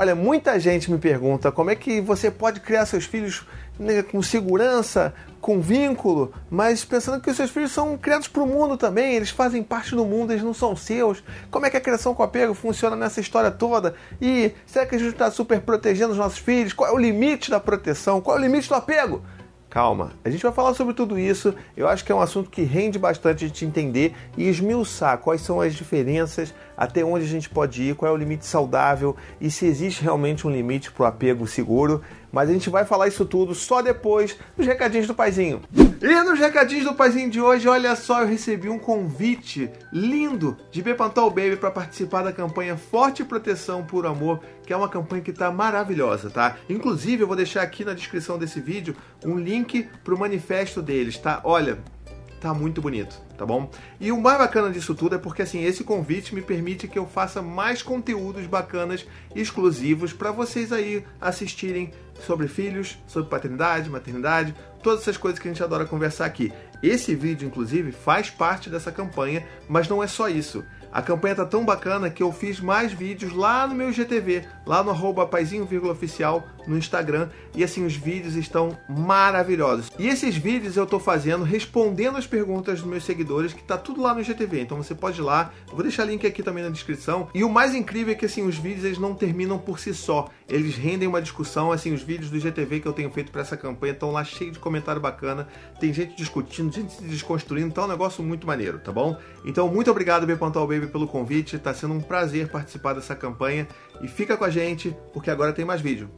Olha, muita gente me pergunta como é que você pode criar seus filhos né, com segurança, com vínculo, mas pensando que os seus filhos são criados para o mundo também, eles fazem parte do mundo, eles não são seus. Como é que a criação com apego funciona nessa história toda? E será que a gente está super protegendo os nossos filhos? Qual é o limite da proteção? Qual é o limite do apego? Calma, a gente vai falar sobre tudo isso. Eu acho que é um assunto que rende bastante a gente entender e esmiuçar quais são as diferenças, até onde a gente pode ir, qual é o limite saudável e se existe realmente um limite para o apego seguro. Mas a gente vai falar isso tudo só depois dos recadinhos do Paizinho. E nos recadinhos do Paizinho de hoje, olha só, eu recebi um convite lindo de Bepantol Baby para participar da campanha Forte Proteção por Amor, que é uma campanha que está maravilhosa, tá? Inclusive, eu vou deixar aqui na descrição desse vídeo um link para o manifesto deles, tá? Olha, tá muito bonito, tá bom? E o mais bacana disso tudo é porque assim, esse convite me permite que eu faça mais conteúdos bacanas exclusivos para vocês aí assistirem sobre filhos, sobre paternidade, maternidade, todas essas coisas que a gente adora conversar aqui. Esse vídeo, inclusive, faz parte dessa campanha, mas não é só isso. A campanha tá tão bacana que eu fiz mais vídeos lá no meu GTV, lá no arroba oficial no Instagram. E assim, os vídeos estão maravilhosos. E esses vídeos eu tô fazendo respondendo as perguntas dos meus seguidores, que tá tudo lá no GTV. Então você pode ir lá, eu vou deixar link aqui também na descrição. E o mais incrível é que assim, os vídeos eles não terminam por si só. Eles rendem uma discussão, assim, os vídeos do GTV que eu tenho feito para essa campanha estão lá cheios de comentário bacana. Tem gente discutindo, gente se desconstruindo, então é um negócio muito maneiro, tá bom? Então, muito obrigado, Bepantal Baby, pelo convite. Tá sendo um prazer participar dessa campanha. E fica com a gente, porque agora tem mais vídeo.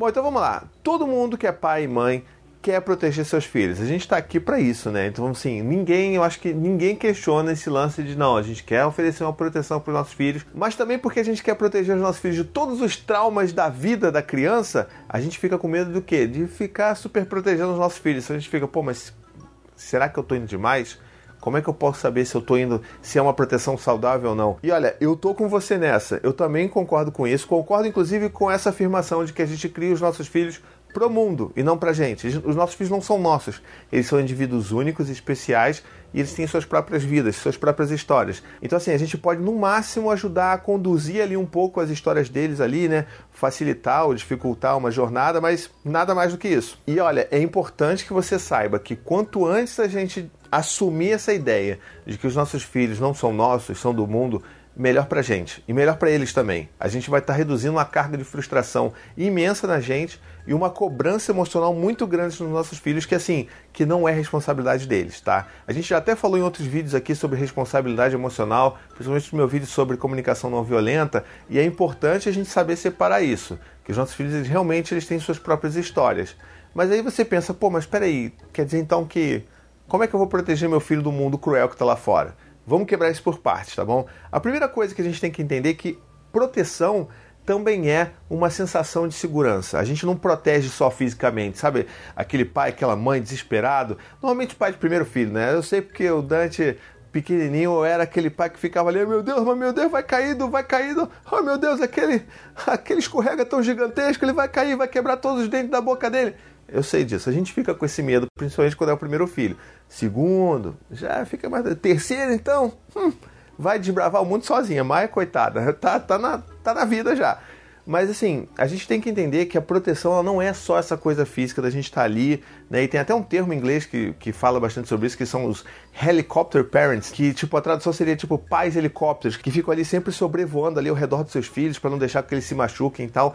Bom, então vamos lá. Todo mundo que é pai e mãe quer proteger seus filhos. A gente está aqui para isso, né? Então, assim, ninguém, eu acho que ninguém questiona esse lance de não, a gente quer oferecer uma proteção para os nossos filhos, mas também porque a gente quer proteger os nossos filhos de todos os traumas da vida da criança, a gente fica com medo do quê? De ficar super protegendo os nossos filhos. Então a gente fica, pô, mas será que eu tô indo demais? Como é que eu posso saber se eu tô indo, se é uma proteção saudável ou não? E olha, eu tô com você nessa. Eu também concordo com isso. Concordo inclusive com essa afirmação de que a gente cria os nossos filhos pro mundo e não pra gente. Os nossos filhos não são nossos. Eles são indivíduos únicos especiais e eles têm suas próprias vidas, suas próprias histórias. Então, assim, a gente pode no máximo ajudar a conduzir ali um pouco as histórias deles ali, né? Facilitar ou dificultar uma jornada, mas nada mais do que isso. E olha, é importante que você saiba que quanto antes a gente assumir essa ideia de que os nossos filhos não são nossos, são do mundo, melhor para a gente e melhor para eles também. A gente vai estar tá reduzindo uma carga de frustração imensa na gente e uma cobrança emocional muito grande nos nossos filhos que assim, que não é responsabilidade deles, tá? A gente já até falou em outros vídeos aqui sobre responsabilidade emocional, principalmente no meu vídeo sobre comunicação não violenta, e é importante a gente saber separar isso, que os nossos filhos eles, realmente eles têm suas próprias histórias. Mas aí você pensa, pô, mas espera aí, quer dizer então que como é que eu vou proteger meu filho do mundo cruel que está lá fora? Vamos quebrar isso por partes, tá bom? A primeira coisa que a gente tem que entender é que proteção também é uma sensação de segurança. A gente não protege só fisicamente, sabe? Aquele pai, aquela mãe desesperado. Normalmente pai de primeiro filho, né? Eu sei porque o Dante pequenininho era aquele pai que ficava ali, meu Deus, meu Deus, vai caindo, vai caindo. Oh, meu Deus, aquele aquele escorrega tão gigantesco, ele vai cair, vai quebrar todos os dentes da boca dele. Eu sei disso. A gente fica com esse medo, principalmente quando é o primeiro filho. Segundo, já fica mais. Terceiro, então, hum, vai desbravar o mundo sozinha. Maia, coitada, tá, tá, na, tá na vida já. Mas assim, a gente tem que entender que a proteção ela não é só essa coisa física da gente estar tá ali, né? E tem até um termo em inglês que, que fala bastante sobre isso, que são os helicopter parents, que tipo a tradução seria tipo pais helicópteros, que ficam ali sempre sobrevoando ali ao redor dos seus filhos para não deixar que eles se machuquem e tal.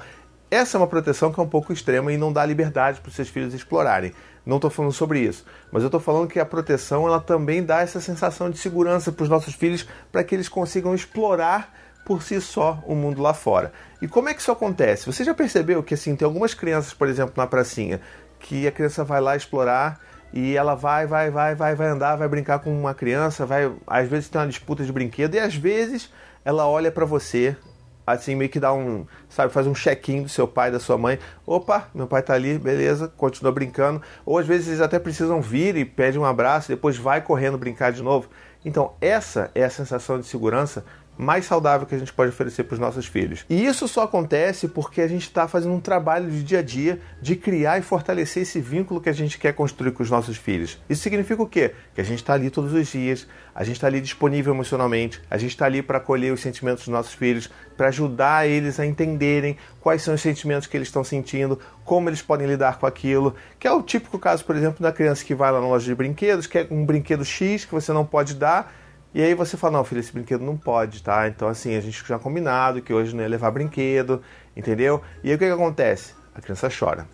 Essa é uma proteção que é um pouco extrema e não dá liberdade para os seus filhos explorarem. Não estou falando sobre isso, mas eu estou falando que a proteção ela também dá essa sensação de segurança para os nossos filhos para que eles consigam explorar por si só o mundo lá fora. E como é que isso acontece? Você já percebeu que assim tem algumas crianças, por exemplo, na pracinha, que a criança vai lá explorar e ela vai, vai, vai, vai, vai andar, vai brincar com uma criança, vai, às vezes tem uma disputa de brinquedo e às vezes ela olha para você assim meio que dá um, sabe, faz um check-in do seu pai, da sua mãe. Opa, meu pai tá ali, beleza, continua brincando. Ou às vezes eles até precisam vir e pedem um abraço, depois vai correndo brincar de novo. Então, essa é a sensação de segurança mais saudável que a gente pode oferecer para os nossos filhos. E isso só acontece porque a gente está fazendo um trabalho de dia a dia de criar e fortalecer esse vínculo que a gente quer construir com os nossos filhos. Isso significa o quê? Que a gente está ali todos os dias, a gente está ali disponível emocionalmente, a gente está ali para acolher os sentimentos dos nossos filhos, para ajudar eles a entenderem quais são os sentimentos que eles estão sentindo, como eles podem lidar com aquilo, que é o típico caso, por exemplo, da criança que vai lá na loja de brinquedos, quer um brinquedo X que você não pode dar, e aí você fala, não, filho, esse brinquedo não pode, tá? Então, assim, a gente já combinado que hoje não ia levar brinquedo, entendeu? E aí o que, que acontece? A criança chora.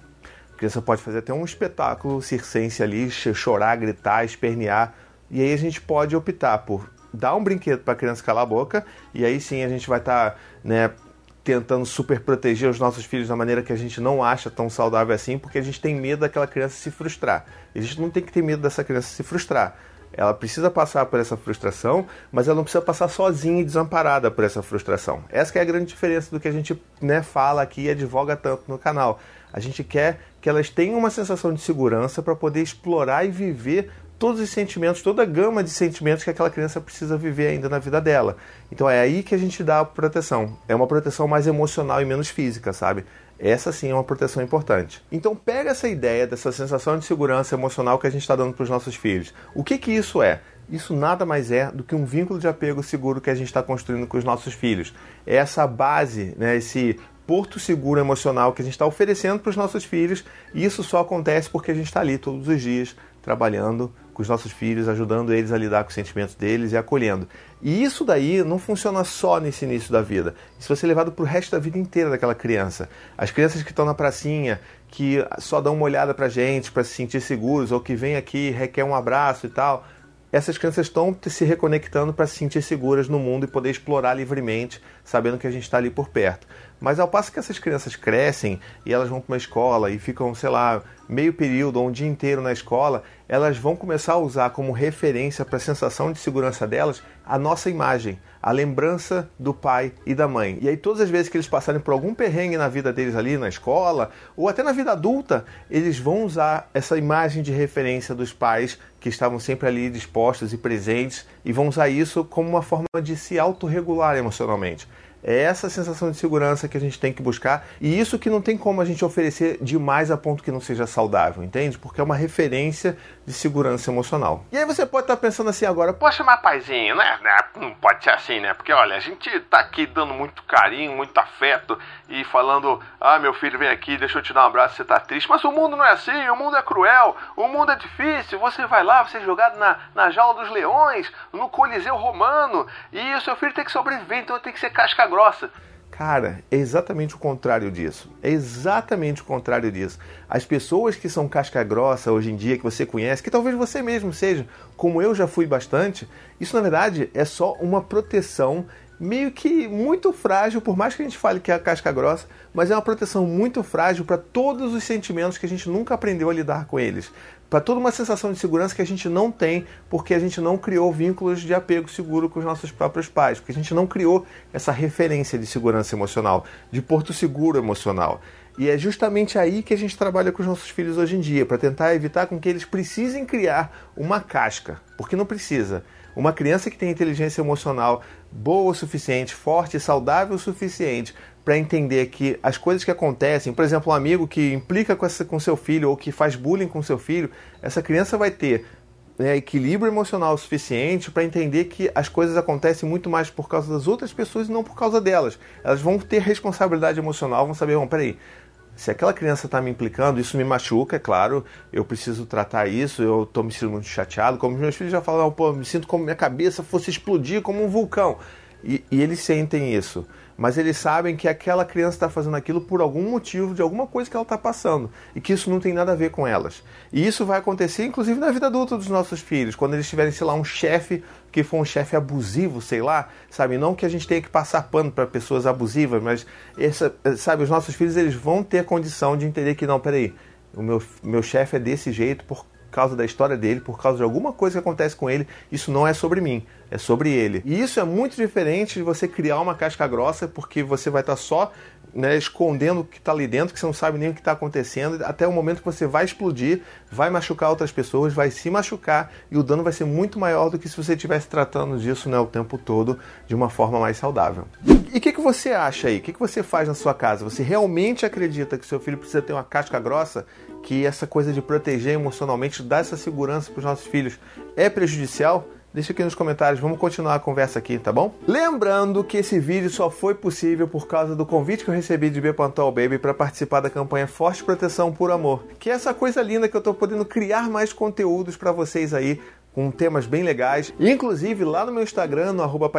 A criança pode fazer até um espetáculo circense ali, chorar, gritar, espernear. E aí a gente pode optar por dar um brinquedo para a criança calar a boca, e aí sim a gente vai estar, tá, né, tentando super proteger os nossos filhos da maneira que a gente não acha tão saudável assim, porque a gente tem medo daquela criança se frustrar. A gente não tem que ter medo dessa criança se frustrar. Ela precisa passar por essa frustração, mas ela não precisa passar sozinha e desamparada por essa frustração. Essa é a grande diferença do que a gente né, fala aqui e advoga tanto no canal. A gente quer que elas tenham uma sensação de segurança para poder explorar e viver todos os sentimentos, toda a gama de sentimentos que aquela criança precisa viver ainda na vida dela. Então é aí que a gente dá a proteção. É uma proteção mais emocional e menos física, sabe? Essa sim é uma proteção importante. Então pega essa ideia dessa sensação de segurança emocional que a gente está dando para os nossos filhos. O que, que isso é? Isso nada mais é do que um vínculo de apego seguro que a gente está construindo com os nossos filhos. É essa base, né, esse porto seguro emocional que a gente está oferecendo para os nossos filhos. E isso só acontece porque a gente está ali todos os dias trabalhando com os nossos filhos, ajudando eles a lidar com os sentimentos deles e acolhendo. E isso daí não funciona só nesse início da vida. Isso vai ser levado para o resto da vida inteira daquela criança. As crianças que estão na pracinha, que só dão uma olhada para gente para se sentir seguros, ou que vêm aqui requer um abraço e tal, essas crianças estão se reconectando para se sentir seguras no mundo e poder explorar livremente, sabendo que a gente está ali por perto. Mas ao passo que essas crianças crescem e elas vão para uma escola e ficam, sei lá, meio período ou um dia inteiro na escola, elas vão começar a usar como referência para a sensação de segurança delas a nossa imagem, a lembrança do pai e da mãe. E aí todas as vezes que eles passarem por algum perrengue na vida deles ali na escola ou até na vida adulta, eles vão usar essa imagem de referência dos pais que estavam sempre ali dispostos e presentes e vão usar isso como uma forma de se autorregular emocionalmente. É essa sensação de segurança que a gente tem que buscar e isso que não tem como a gente oferecer demais a ponto que não seja saudável, entende? Porque é uma referência de segurança emocional. E aí você pode estar pensando assim agora, poxa, mas paizinho, né? Não pode ser assim, né? Porque olha, a gente tá aqui dando muito carinho, muito afeto e falando, ah, meu filho, vem aqui, deixa eu te dar um abraço, você tá triste. Mas o mundo não é assim, o mundo é cruel, o mundo é difícil. Você vai lá, você é jogado na, na jaula dos leões, no Coliseu Romano, e o seu filho tem que sobreviver, então tem que ser casca grossa. Cara, é exatamente o contrário disso. É exatamente o contrário disso. As pessoas que são casca grossa hoje em dia, que você conhece, que talvez você mesmo seja, como eu já fui bastante, isso na verdade é só uma proteção meio que muito frágil, por mais que a gente fale que é a casca grossa, mas é uma proteção muito frágil para todos os sentimentos que a gente nunca aprendeu a lidar com eles. Para toda uma sensação de segurança que a gente não tem porque a gente não criou vínculos de apego seguro com os nossos próprios pais, porque a gente não criou essa referência de segurança emocional, de porto seguro emocional. E é justamente aí que a gente trabalha com os nossos filhos hoje em dia, para tentar evitar com que eles precisem criar uma casca, porque não precisa. Uma criança que tem inteligência emocional boa o suficiente, forte saudável o suficiente para entender que as coisas que acontecem, por exemplo, um amigo que implica com, essa, com seu filho ou que faz bullying com seu filho, essa criança vai ter né, equilíbrio emocional suficiente para entender que as coisas acontecem muito mais por causa das outras pessoas e não por causa delas. Elas vão ter responsabilidade emocional, vão saber, bom, peraí, se aquela criança está me implicando, isso me machuca, é claro, eu preciso tratar isso, eu estou me sentindo muito chateado. Como meus filhos já falaram, pô, me sinto como minha cabeça fosse explodir como um vulcão. E, e eles sentem isso mas eles sabem que aquela criança está fazendo aquilo por algum motivo, de alguma coisa que ela está passando, e que isso não tem nada a ver com elas. E isso vai acontecer, inclusive, na vida adulta dos nossos filhos, quando eles tiverem, sei lá, um chefe que for um chefe abusivo, sei lá, sabe? Não que a gente tenha que passar pano para pessoas abusivas, mas, essa, sabe, os nossos filhos eles vão ter condição de entender que, não, peraí, o meu, meu chefe é desse jeito por causa da história dele, por causa de alguma coisa que acontece com ele, isso não é sobre mim, é sobre ele. E isso é muito diferente de você criar uma casca grossa, porque você vai estar só né, escondendo o que está ali dentro, que você não sabe nem o que está acontecendo, até o momento que você vai explodir, vai machucar outras pessoas, vai se machucar e o dano vai ser muito maior do que se você estivesse tratando disso né, o tempo todo de uma forma mais saudável. E o que, que você acha aí? O que, que você faz na sua casa? Você realmente acredita que seu filho precisa ter uma casca grossa? Que essa coisa de proteger emocionalmente, dar essa segurança para os nossos filhos é prejudicial? Deixa aqui nos comentários, vamos continuar a conversa aqui, tá bom? Lembrando que esse vídeo só foi possível por causa do convite que eu recebi de Bepantol Baby para participar da campanha Forte Proteção por Amor, que é essa coisa linda que eu tô podendo criar mais conteúdos para vocês aí com temas bem legais. Inclusive, lá no meu Instagram, no arroba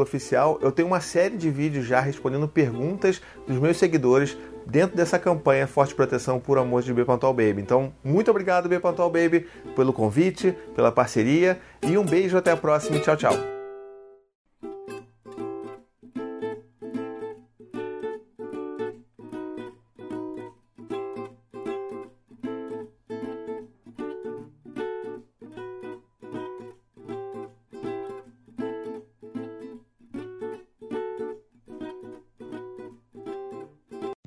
oficial, eu tenho uma série de vídeos já respondendo perguntas dos meus seguidores dentro dessa campanha Forte Proteção por Amor de Bepantol Baby. Então, muito obrigado, Bepantol Baby, pelo convite, pela parceria e um beijo, até a próxima e tchau, tchau.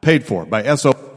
paid for by SO.